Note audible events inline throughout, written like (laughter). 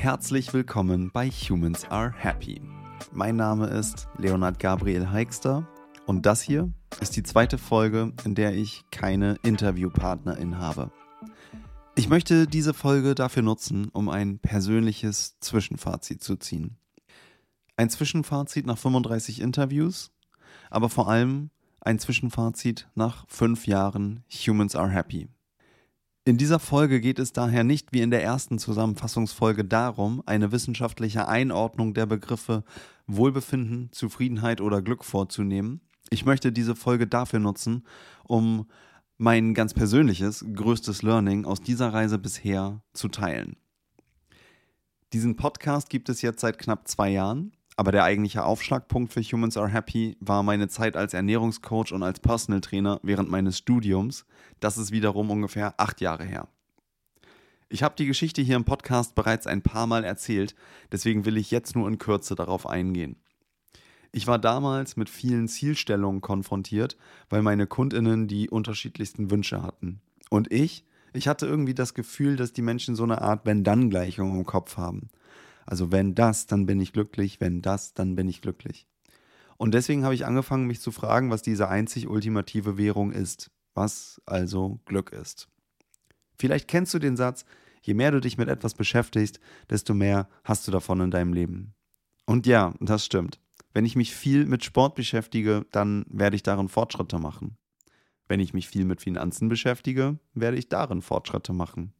Herzlich willkommen bei Humans Are Happy. Mein Name ist Leonard Gabriel Heikster und das hier ist die zweite Folge, in der ich keine Interviewpartnerin habe. Ich möchte diese Folge dafür nutzen, um ein persönliches Zwischenfazit zu ziehen. Ein Zwischenfazit nach 35 Interviews, aber vor allem ein Zwischenfazit nach fünf Jahren Humans Are Happy. In dieser Folge geht es daher nicht wie in der ersten Zusammenfassungsfolge darum, eine wissenschaftliche Einordnung der Begriffe Wohlbefinden, Zufriedenheit oder Glück vorzunehmen. Ich möchte diese Folge dafür nutzen, um mein ganz persönliches, größtes Learning aus dieser Reise bisher zu teilen. Diesen Podcast gibt es jetzt seit knapp zwei Jahren aber der eigentliche Aufschlagpunkt für Humans Are Happy war meine Zeit als Ernährungscoach und als Personal Trainer während meines Studiums. Das ist wiederum ungefähr acht Jahre her. Ich habe die Geschichte hier im Podcast bereits ein paar Mal erzählt, deswegen will ich jetzt nur in Kürze darauf eingehen. Ich war damals mit vielen Zielstellungen konfrontiert, weil meine Kundinnen die unterschiedlichsten Wünsche hatten. Und ich, ich hatte irgendwie das Gefühl, dass die Menschen so eine Art Wenn-Dann-Gleichung im Kopf haben. Also wenn das, dann bin ich glücklich, wenn das, dann bin ich glücklich. Und deswegen habe ich angefangen, mich zu fragen, was diese einzig ultimative Währung ist, was also Glück ist. Vielleicht kennst du den Satz, je mehr du dich mit etwas beschäftigst, desto mehr hast du davon in deinem Leben. Und ja, das stimmt. Wenn ich mich viel mit Sport beschäftige, dann werde ich darin Fortschritte machen. Wenn ich mich viel mit Finanzen beschäftige, werde ich darin Fortschritte machen.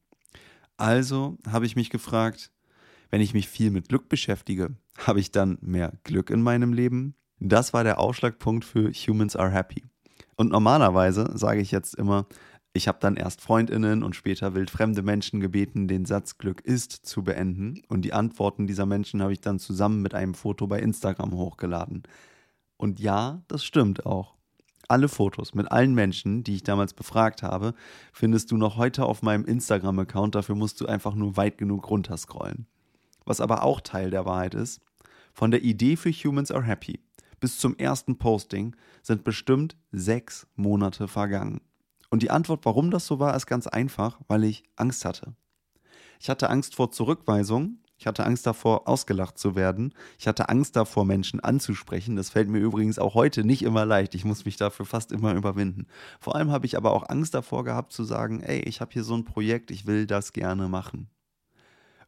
Also habe ich mich gefragt, wenn ich mich viel mit Glück beschäftige, habe ich dann mehr Glück in meinem Leben? Das war der Ausschlagpunkt für Humans Are Happy. Und normalerweise sage ich jetzt immer, ich habe dann erst Freundinnen und später wildfremde Menschen gebeten, den Satz Glück ist zu beenden. Und die Antworten dieser Menschen habe ich dann zusammen mit einem Foto bei Instagram hochgeladen. Und ja, das stimmt auch. Alle Fotos mit allen Menschen, die ich damals befragt habe, findest du noch heute auf meinem Instagram-Account. Dafür musst du einfach nur weit genug runterscrollen was aber auch Teil der Wahrheit ist, von der Idee für Humans Are Happy bis zum ersten Posting sind bestimmt sechs Monate vergangen. Und die Antwort, warum das so war, ist ganz einfach, weil ich Angst hatte. Ich hatte Angst vor Zurückweisung, ich hatte Angst davor, ausgelacht zu werden. Ich hatte Angst davor, Menschen anzusprechen. Das fällt mir übrigens auch heute nicht immer leicht. Ich muss mich dafür fast immer überwinden. Vor allem habe ich aber auch Angst davor gehabt zu sagen, ey, ich habe hier so ein Projekt, ich will das gerne machen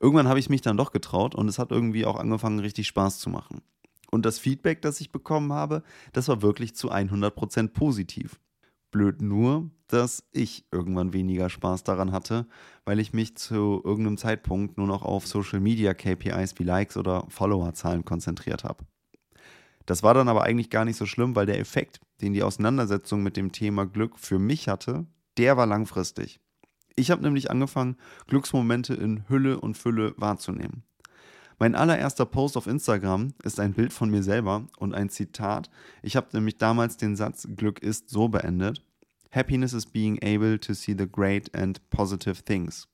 irgendwann habe ich mich dann doch getraut und es hat irgendwie auch angefangen, richtig Spaß zu machen. Und das Feedback, das ich bekommen habe, das war wirklich zu 100% positiv. Blöd nur, dass ich irgendwann weniger Spaß daran hatte, weil ich mich zu irgendeinem Zeitpunkt nur noch auf Social Media KPIs wie Likes oder Followerzahlen konzentriert habe. Das war dann aber eigentlich gar nicht so schlimm, weil der Effekt, den die Auseinandersetzung mit dem Thema Glück für mich hatte, der war langfristig. Ich habe nämlich angefangen, Glücksmomente in Hülle und Fülle wahrzunehmen. Mein allererster Post auf Instagram ist ein Bild von mir selber und ein Zitat. Ich habe nämlich damals den Satz Glück ist so beendet. Happiness is being able to see the great and positive things.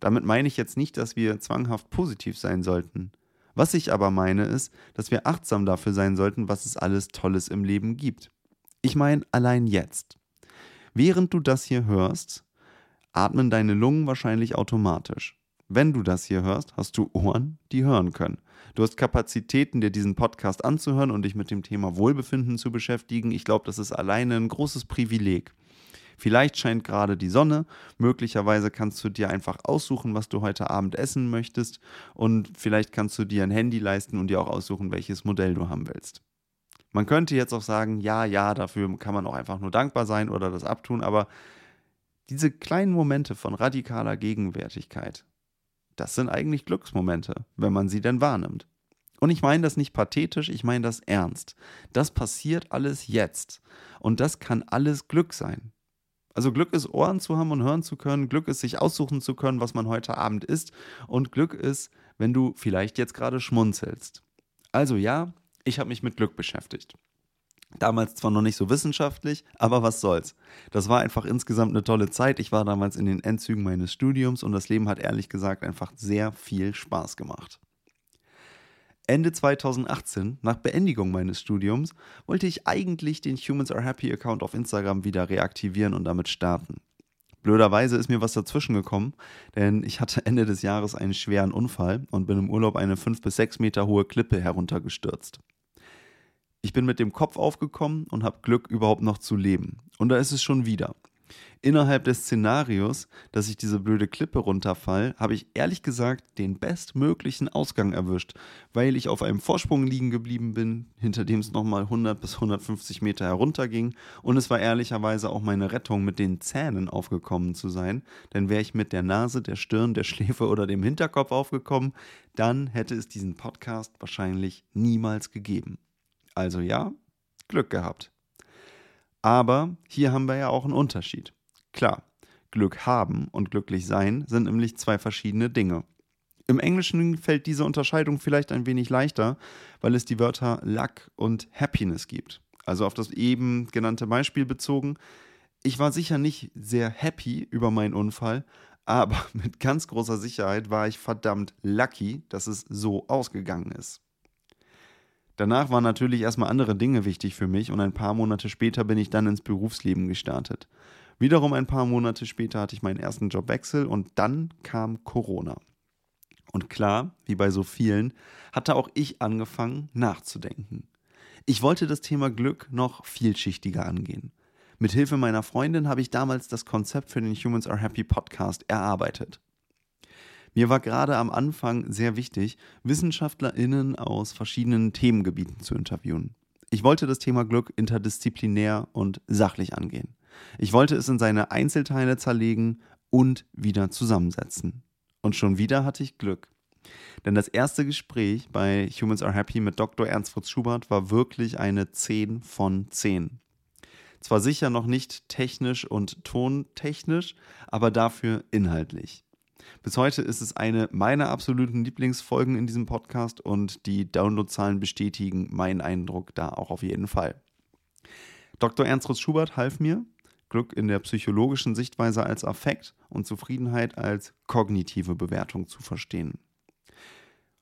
Damit meine ich jetzt nicht, dass wir zwanghaft positiv sein sollten. Was ich aber meine ist, dass wir achtsam dafür sein sollten, was es alles Tolles im Leben gibt. Ich meine allein jetzt. Während du das hier hörst, atmen deine Lungen wahrscheinlich automatisch. Wenn du das hier hörst, hast du Ohren, die hören können. Du hast Kapazitäten, dir diesen Podcast anzuhören und dich mit dem Thema Wohlbefinden zu beschäftigen. Ich glaube, das ist alleine ein großes Privileg. Vielleicht scheint gerade die Sonne, möglicherweise kannst du dir einfach aussuchen, was du heute Abend essen möchtest und vielleicht kannst du dir ein Handy leisten und dir auch aussuchen, welches Modell du haben willst. Man könnte jetzt auch sagen, ja, ja, dafür kann man auch einfach nur dankbar sein oder das abtun, aber diese kleinen Momente von radikaler Gegenwärtigkeit, das sind eigentlich Glücksmomente, wenn man sie denn wahrnimmt. Und ich meine das nicht pathetisch, ich meine das ernst. Das passiert alles jetzt. Und das kann alles Glück sein. Also Glück ist Ohren zu haben und hören zu können, Glück ist sich aussuchen zu können, was man heute Abend isst und Glück ist, wenn du vielleicht jetzt gerade schmunzelst. Also ja, ich habe mich mit Glück beschäftigt. Damals zwar noch nicht so wissenschaftlich, aber was soll's. Das war einfach insgesamt eine tolle Zeit. Ich war damals in den Endzügen meines Studiums und das Leben hat ehrlich gesagt einfach sehr viel Spaß gemacht. Ende 2018, nach Beendigung meines Studiums, wollte ich eigentlich den Humans Are Happy Account auf Instagram wieder reaktivieren und damit starten. Blöderweise ist mir was dazwischen gekommen, denn ich hatte Ende des Jahres einen schweren Unfall und bin im Urlaub eine fünf bis sechs Meter hohe Klippe heruntergestürzt. Ich bin mit dem Kopf aufgekommen und habe Glück, überhaupt noch zu leben. Und da ist es schon wieder. Innerhalb des Szenarios, dass ich diese blöde Klippe runterfall, habe ich ehrlich gesagt den bestmöglichen Ausgang erwischt, weil ich auf einem Vorsprung liegen geblieben bin, hinter dem es nochmal 100 bis 150 Meter herunterging. Und es war ehrlicherweise auch meine Rettung, mit den Zähnen aufgekommen zu sein. Denn wäre ich mit der Nase, der Stirn, der Schläfe oder dem Hinterkopf aufgekommen, dann hätte es diesen Podcast wahrscheinlich niemals gegeben. Also ja, Glück gehabt. Aber hier haben wir ja auch einen Unterschied. Klar, Glück haben und glücklich sein sind nämlich zwei verschiedene Dinge. Im Englischen fällt diese Unterscheidung vielleicht ein wenig leichter, weil es die Wörter Luck und Happiness gibt. Also auf das eben genannte Beispiel bezogen. Ich war sicher nicht sehr happy über meinen Unfall, aber (laughs) mit ganz großer Sicherheit war ich verdammt lucky, dass es so ausgegangen ist. Danach waren natürlich erstmal andere Dinge wichtig für mich und ein paar Monate später bin ich dann ins Berufsleben gestartet. Wiederum ein paar Monate später hatte ich meinen ersten Jobwechsel und dann kam Corona. Und klar, wie bei so vielen, hatte auch ich angefangen nachzudenken. Ich wollte das Thema Glück noch vielschichtiger angehen. Mit Hilfe meiner Freundin habe ich damals das Konzept für den Humans Are Happy Podcast erarbeitet. Mir war gerade am Anfang sehr wichtig, WissenschaftlerInnen aus verschiedenen Themengebieten zu interviewen. Ich wollte das Thema Glück interdisziplinär und sachlich angehen. Ich wollte es in seine Einzelteile zerlegen und wieder zusammensetzen. Und schon wieder hatte ich Glück. Denn das erste Gespräch bei Humans Are Happy mit Dr. Ernst Fritz Schubert war wirklich eine 10 von 10. Zwar sicher noch nicht technisch und tontechnisch, aber dafür inhaltlich. Bis heute ist es eine meiner absoluten Lieblingsfolgen in diesem Podcast und die Downloadzahlen bestätigen meinen Eindruck da auch auf jeden Fall. Dr. Ernst Fritz Schubert half mir, Glück in der psychologischen Sichtweise als Affekt und Zufriedenheit als kognitive Bewertung zu verstehen.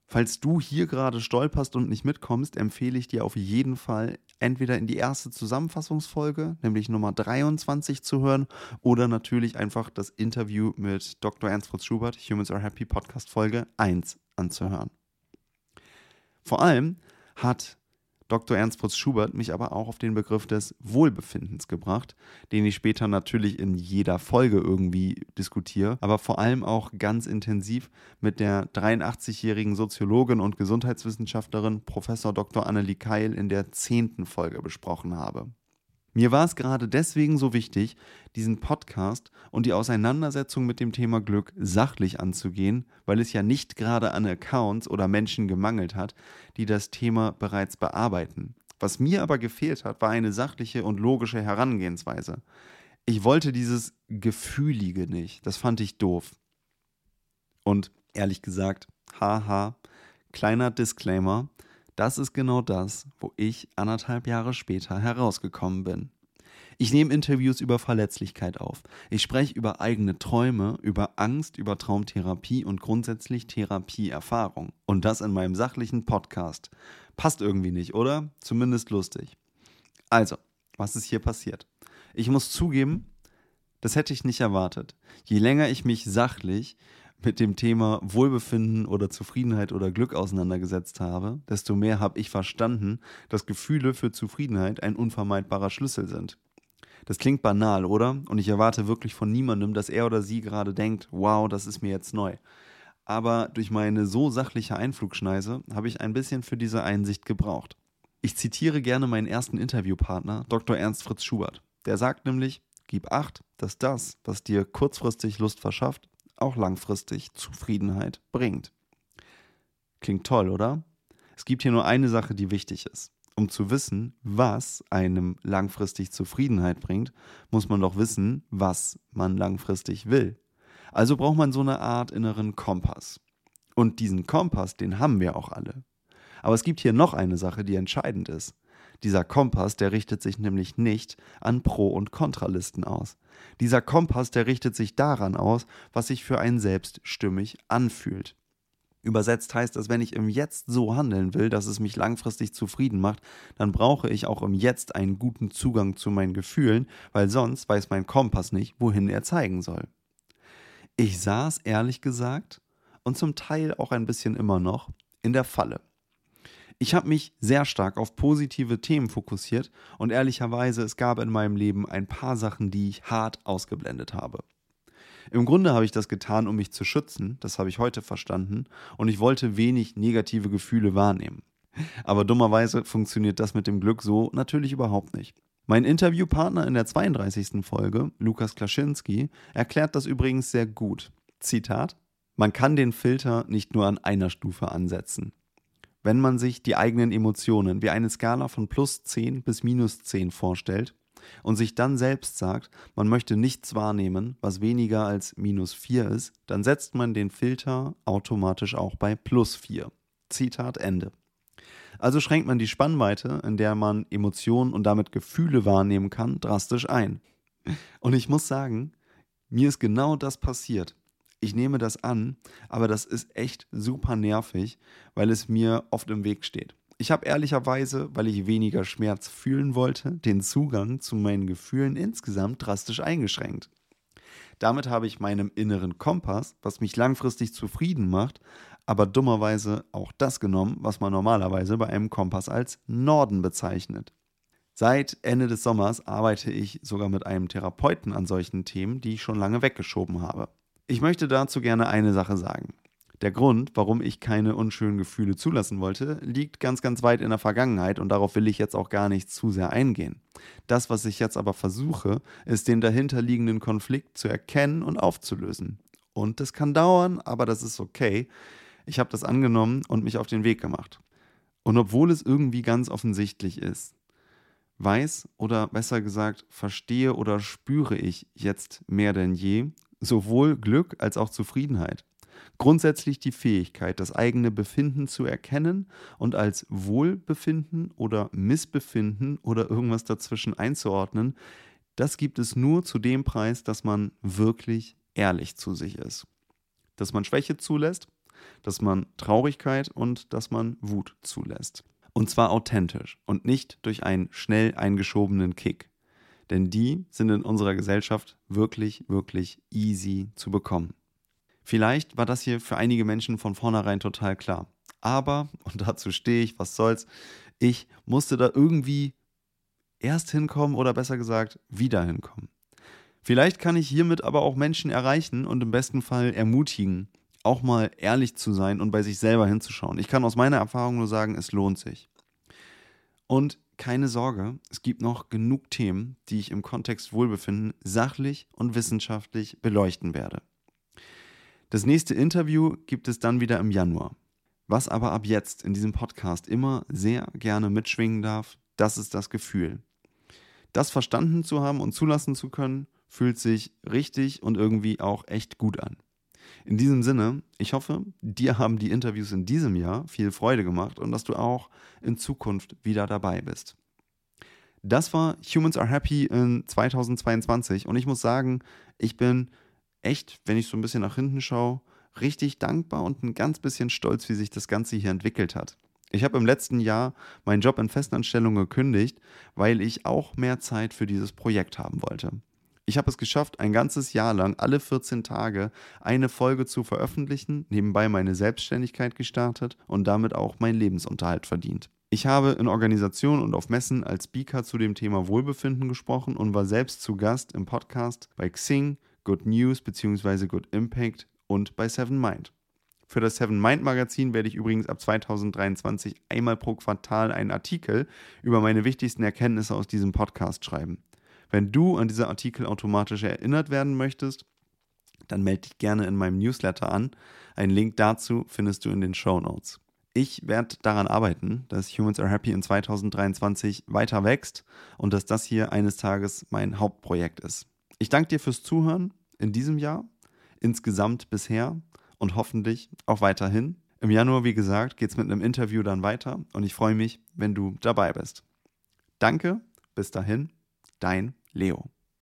Falls du hier gerade stolperst und nicht mitkommst, empfehle ich dir auf jeden Fall, entweder in die erste Zusammenfassungsfolge, nämlich Nummer 23, zu hören, oder natürlich einfach das Interview mit Dr. Ernst Fritz Schubert, Humans Are Happy Podcast Folge 1 anzuhören. Vor allem hat Dr. Ernst Fritz Schubert mich aber auch auf den Begriff des Wohlbefindens gebracht, den ich später natürlich in jeder Folge irgendwie diskutiere, aber vor allem auch ganz intensiv mit der 83-jährigen Soziologin und Gesundheitswissenschaftlerin Professor Dr. Annelie Keil in der zehnten Folge besprochen habe. Mir war es gerade deswegen so wichtig, diesen Podcast und die Auseinandersetzung mit dem Thema Glück sachlich anzugehen, weil es ja nicht gerade an Accounts oder Menschen gemangelt hat, die das Thema bereits bearbeiten. Was mir aber gefehlt hat, war eine sachliche und logische Herangehensweise. Ich wollte dieses Gefühlige nicht. Das fand ich doof. Und ehrlich gesagt, haha, kleiner Disclaimer, das ist genau das, wo ich anderthalb Jahre später herausgekommen bin. Ich nehme Interviews über Verletzlichkeit auf. Ich spreche über eigene Träume, über Angst, über Traumtherapie und grundsätzlich Therapieerfahrung. Und das in meinem sachlichen Podcast. Passt irgendwie nicht, oder? Zumindest lustig. Also, was ist hier passiert? Ich muss zugeben, das hätte ich nicht erwartet. Je länger ich mich sachlich mit dem Thema Wohlbefinden oder Zufriedenheit oder Glück auseinandergesetzt habe, desto mehr habe ich verstanden, dass Gefühle für Zufriedenheit ein unvermeidbarer Schlüssel sind. Das klingt banal, oder? Und ich erwarte wirklich von niemandem, dass er oder sie gerade denkt, wow, das ist mir jetzt neu. Aber durch meine so sachliche Einflugschneise habe ich ein bisschen für diese Einsicht gebraucht. Ich zitiere gerne meinen ersten Interviewpartner, Dr. Ernst Fritz Schubert. Der sagt nämlich, gib acht, dass das, was dir kurzfristig Lust verschafft, auch langfristig Zufriedenheit bringt. Klingt toll, oder? Es gibt hier nur eine Sache, die wichtig ist. Um zu wissen, was einem langfristig Zufriedenheit bringt, muss man doch wissen, was man langfristig will. Also braucht man so eine Art inneren Kompass. Und diesen Kompass, den haben wir auch alle. Aber es gibt hier noch eine Sache, die entscheidend ist. Dieser Kompass, der richtet sich nämlich nicht an Pro- und Kontralisten aus. Dieser Kompass, der richtet sich daran aus, was sich für einen selbst stimmig anfühlt. Übersetzt heißt das, wenn ich im Jetzt so handeln will, dass es mich langfristig zufrieden macht, dann brauche ich auch im Jetzt einen guten Zugang zu meinen Gefühlen, weil sonst weiß mein Kompass nicht, wohin er zeigen soll. Ich saß ehrlich gesagt und zum Teil auch ein bisschen immer noch in der Falle. Ich habe mich sehr stark auf positive Themen fokussiert und ehrlicherweise es gab in meinem Leben ein paar Sachen, die ich hart ausgeblendet habe. Im Grunde habe ich das getan, um mich zu schützen, das habe ich heute verstanden, und ich wollte wenig negative Gefühle wahrnehmen. Aber dummerweise funktioniert das mit dem Glück so natürlich überhaupt nicht. Mein Interviewpartner in der 32. Folge, Lukas Klaschinski, erklärt das übrigens sehr gut. Zitat: Man kann den Filter nicht nur an einer Stufe ansetzen. Wenn man sich die eigenen Emotionen wie eine Skala von plus 10 bis minus 10 vorstellt, und sich dann selbst sagt, man möchte nichts wahrnehmen, was weniger als minus 4 ist, dann setzt man den Filter automatisch auch bei plus 4. Zitat Ende. Also schränkt man die Spannweite, in der man Emotionen und damit Gefühle wahrnehmen kann, drastisch ein. Und ich muss sagen, mir ist genau das passiert. Ich nehme das an, aber das ist echt super nervig, weil es mir oft im Weg steht. Ich habe ehrlicherweise, weil ich weniger Schmerz fühlen wollte, den Zugang zu meinen Gefühlen insgesamt drastisch eingeschränkt. Damit habe ich meinem inneren Kompass, was mich langfristig zufrieden macht, aber dummerweise auch das genommen, was man normalerweise bei einem Kompass als Norden bezeichnet. Seit Ende des Sommers arbeite ich sogar mit einem Therapeuten an solchen Themen, die ich schon lange weggeschoben habe. Ich möchte dazu gerne eine Sache sagen. Der Grund, warum ich keine unschönen Gefühle zulassen wollte, liegt ganz, ganz weit in der Vergangenheit und darauf will ich jetzt auch gar nicht zu sehr eingehen. Das, was ich jetzt aber versuche, ist den dahinterliegenden Konflikt zu erkennen und aufzulösen. Und das kann dauern, aber das ist okay. Ich habe das angenommen und mich auf den Weg gemacht. Und obwohl es irgendwie ganz offensichtlich ist, weiß oder besser gesagt verstehe oder spüre ich jetzt mehr denn je sowohl Glück als auch Zufriedenheit. Grundsätzlich die Fähigkeit, das eigene Befinden zu erkennen und als Wohlbefinden oder Missbefinden oder irgendwas dazwischen einzuordnen, das gibt es nur zu dem Preis, dass man wirklich ehrlich zu sich ist. Dass man Schwäche zulässt, dass man Traurigkeit und dass man Wut zulässt. Und zwar authentisch und nicht durch einen schnell eingeschobenen Kick. Denn die sind in unserer Gesellschaft wirklich, wirklich easy zu bekommen. Vielleicht war das hier für einige Menschen von vornherein total klar. Aber, (laughs) und dazu stehe ich, was soll's, ich musste da irgendwie erst hinkommen oder besser gesagt wieder hinkommen. Vielleicht kann ich hiermit aber auch Menschen erreichen und im besten Fall ermutigen, auch mal ehrlich zu sein und bei sich selber hinzuschauen. Ich kann aus meiner Erfahrung nur sagen, es lohnt sich. Und keine Sorge, es gibt noch genug Themen, die ich im Kontext Wohlbefinden sachlich und wissenschaftlich beleuchten werde. Das nächste Interview gibt es dann wieder im Januar. Was aber ab jetzt in diesem Podcast immer sehr gerne mitschwingen darf, das ist das Gefühl. Das verstanden zu haben und zulassen zu können, fühlt sich richtig und irgendwie auch echt gut an. In diesem Sinne, ich hoffe, dir haben die Interviews in diesem Jahr viel Freude gemacht und dass du auch in Zukunft wieder dabei bist. Das war Humans Are Happy in 2022 und ich muss sagen, ich bin echt, wenn ich so ein bisschen nach hinten schaue, richtig dankbar und ein ganz bisschen stolz, wie sich das Ganze hier entwickelt hat. Ich habe im letzten Jahr meinen Job in Festanstellung gekündigt, weil ich auch mehr Zeit für dieses Projekt haben wollte. Ich habe es geschafft, ein ganzes Jahr lang alle 14 Tage eine Folge zu veröffentlichen, nebenbei meine Selbstständigkeit gestartet und damit auch meinen Lebensunterhalt verdient. Ich habe in Organisationen und auf Messen als Speaker zu dem Thema Wohlbefinden gesprochen und war selbst zu Gast im Podcast bei Xing, Good News bzw. Good Impact und bei Seven Mind. Für das Seven Mind Magazin werde ich übrigens ab 2023 einmal pro Quartal einen Artikel über meine wichtigsten Erkenntnisse aus diesem Podcast schreiben. Wenn du an diese Artikel automatisch erinnert werden möchtest, dann melde dich gerne in meinem Newsletter an. Einen Link dazu findest du in den Show Notes. Ich werde daran arbeiten, dass Humans Are Happy in 2023 weiter wächst und dass das hier eines Tages mein Hauptprojekt ist. Ich danke dir fürs Zuhören in diesem Jahr, insgesamt bisher und hoffentlich auch weiterhin. Im Januar, wie gesagt, geht es mit einem Interview dann weiter und ich freue mich, wenn du dabei bist. Danke, bis dahin, dein Leo.